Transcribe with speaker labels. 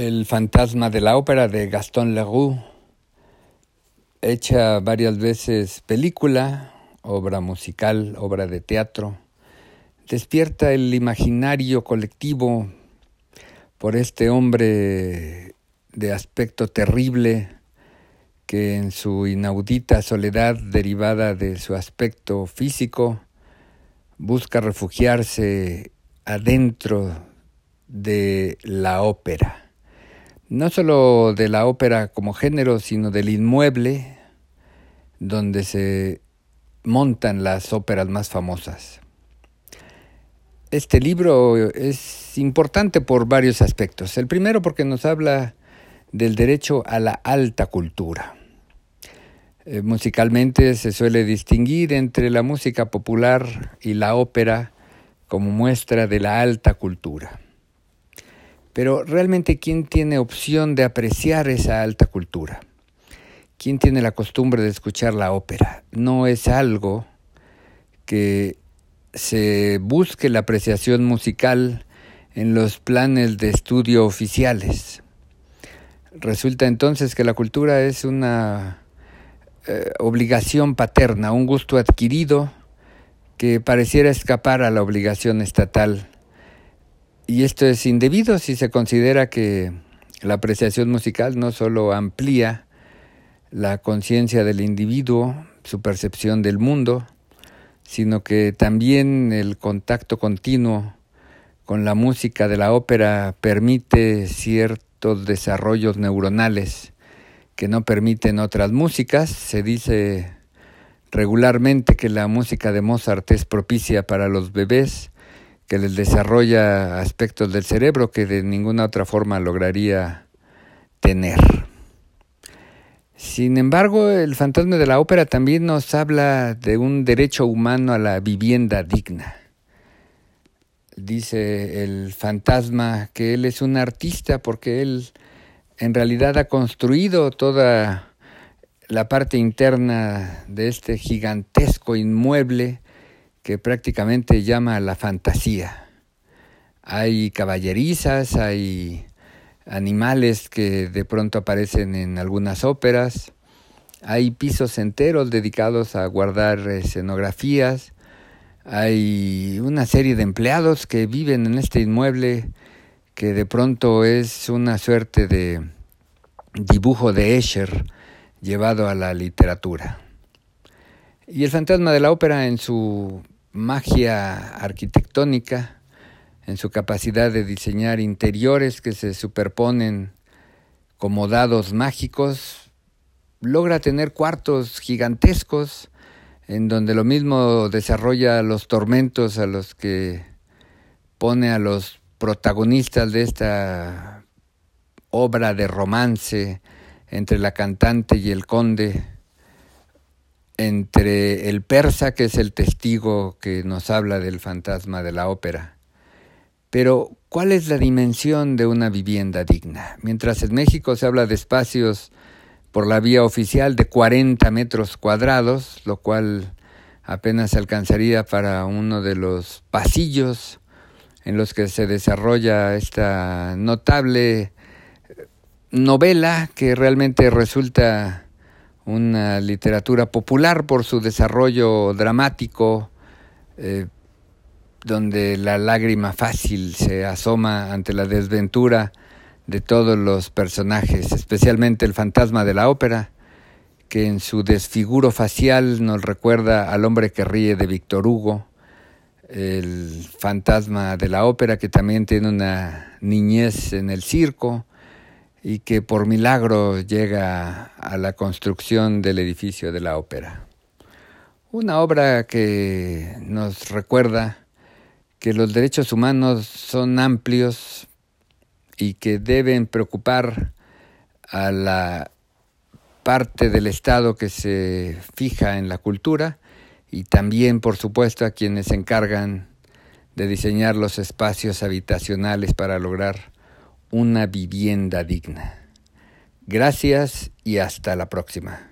Speaker 1: El fantasma de la ópera de Gaston Leroux, hecha varias veces película, obra musical, obra de teatro, despierta el imaginario colectivo por este hombre de aspecto terrible que en su inaudita soledad derivada de su aspecto físico busca refugiarse adentro de la ópera no solo de la ópera como género, sino del inmueble donde se montan las óperas más famosas. Este libro es importante por varios aspectos. El primero porque nos habla del derecho a la alta cultura. Eh, musicalmente se suele distinguir entre la música popular y la ópera como muestra de la alta cultura. Pero realmente, ¿quién tiene opción de apreciar esa alta cultura? ¿Quién tiene la costumbre de escuchar la ópera? No es algo que se busque la apreciación musical en los planes de estudio oficiales. Resulta entonces que la cultura es una eh, obligación paterna, un gusto adquirido que pareciera escapar a la obligación estatal y esto es indebido si se considera que la apreciación musical no solo amplía la conciencia del individuo, su percepción del mundo, sino que también el contacto continuo con la música de la ópera permite ciertos desarrollos neuronales que no permiten otras músicas. Se dice regularmente que la música de Mozart es propicia para los bebés que les desarrolla aspectos del cerebro que de ninguna otra forma lograría tener. Sin embargo, el fantasma de la ópera también nos habla de un derecho humano a la vivienda digna. Dice el fantasma que él es un artista porque él en realidad ha construido toda la parte interna de este gigantesco inmueble que prácticamente llama a la fantasía. Hay caballerizas, hay animales que de pronto aparecen en algunas óperas, hay pisos enteros dedicados a guardar escenografías, hay una serie de empleados que viven en este inmueble que de pronto es una suerte de dibujo de Escher llevado a la literatura. Y el fantasma de la ópera en su magia arquitectónica, en su capacidad de diseñar interiores que se superponen como dados mágicos, logra tener cuartos gigantescos en donde lo mismo desarrolla los tormentos a los que pone a los protagonistas de esta obra de romance entre la cantante y el conde, entre el persa, que es el testigo que nos habla del fantasma de la ópera. Pero, ¿cuál es la dimensión de una vivienda digna? Mientras en México se habla de espacios por la vía oficial de 40 metros cuadrados, lo cual apenas alcanzaría para uno de los pasillos en los que se desarrolla esta notable novela que realmente resulta una literatura popular por su desarrollo dramático, eh, donde la lágrima fácil se asoma ante la desventura de todos los personajes, especialmente el fantasma de la ópera, que en su desfiguro facial nos recuerda al hombre que ríe de Víctor Hugo, el fantasma de la ópera que también tiene una niñez en el circo, y que por milagro llega a la construcción del edificio de la ópera. Una obra que nos recuerda que los derechos humanos son amplios y que deben preocupar a la parte del Estado que se fija en la cultura y también, por supuesto, a quienes se encargan de diseñar los espacios habitacionales para lograr una vivienda digna. Gracias y hasta la próxima.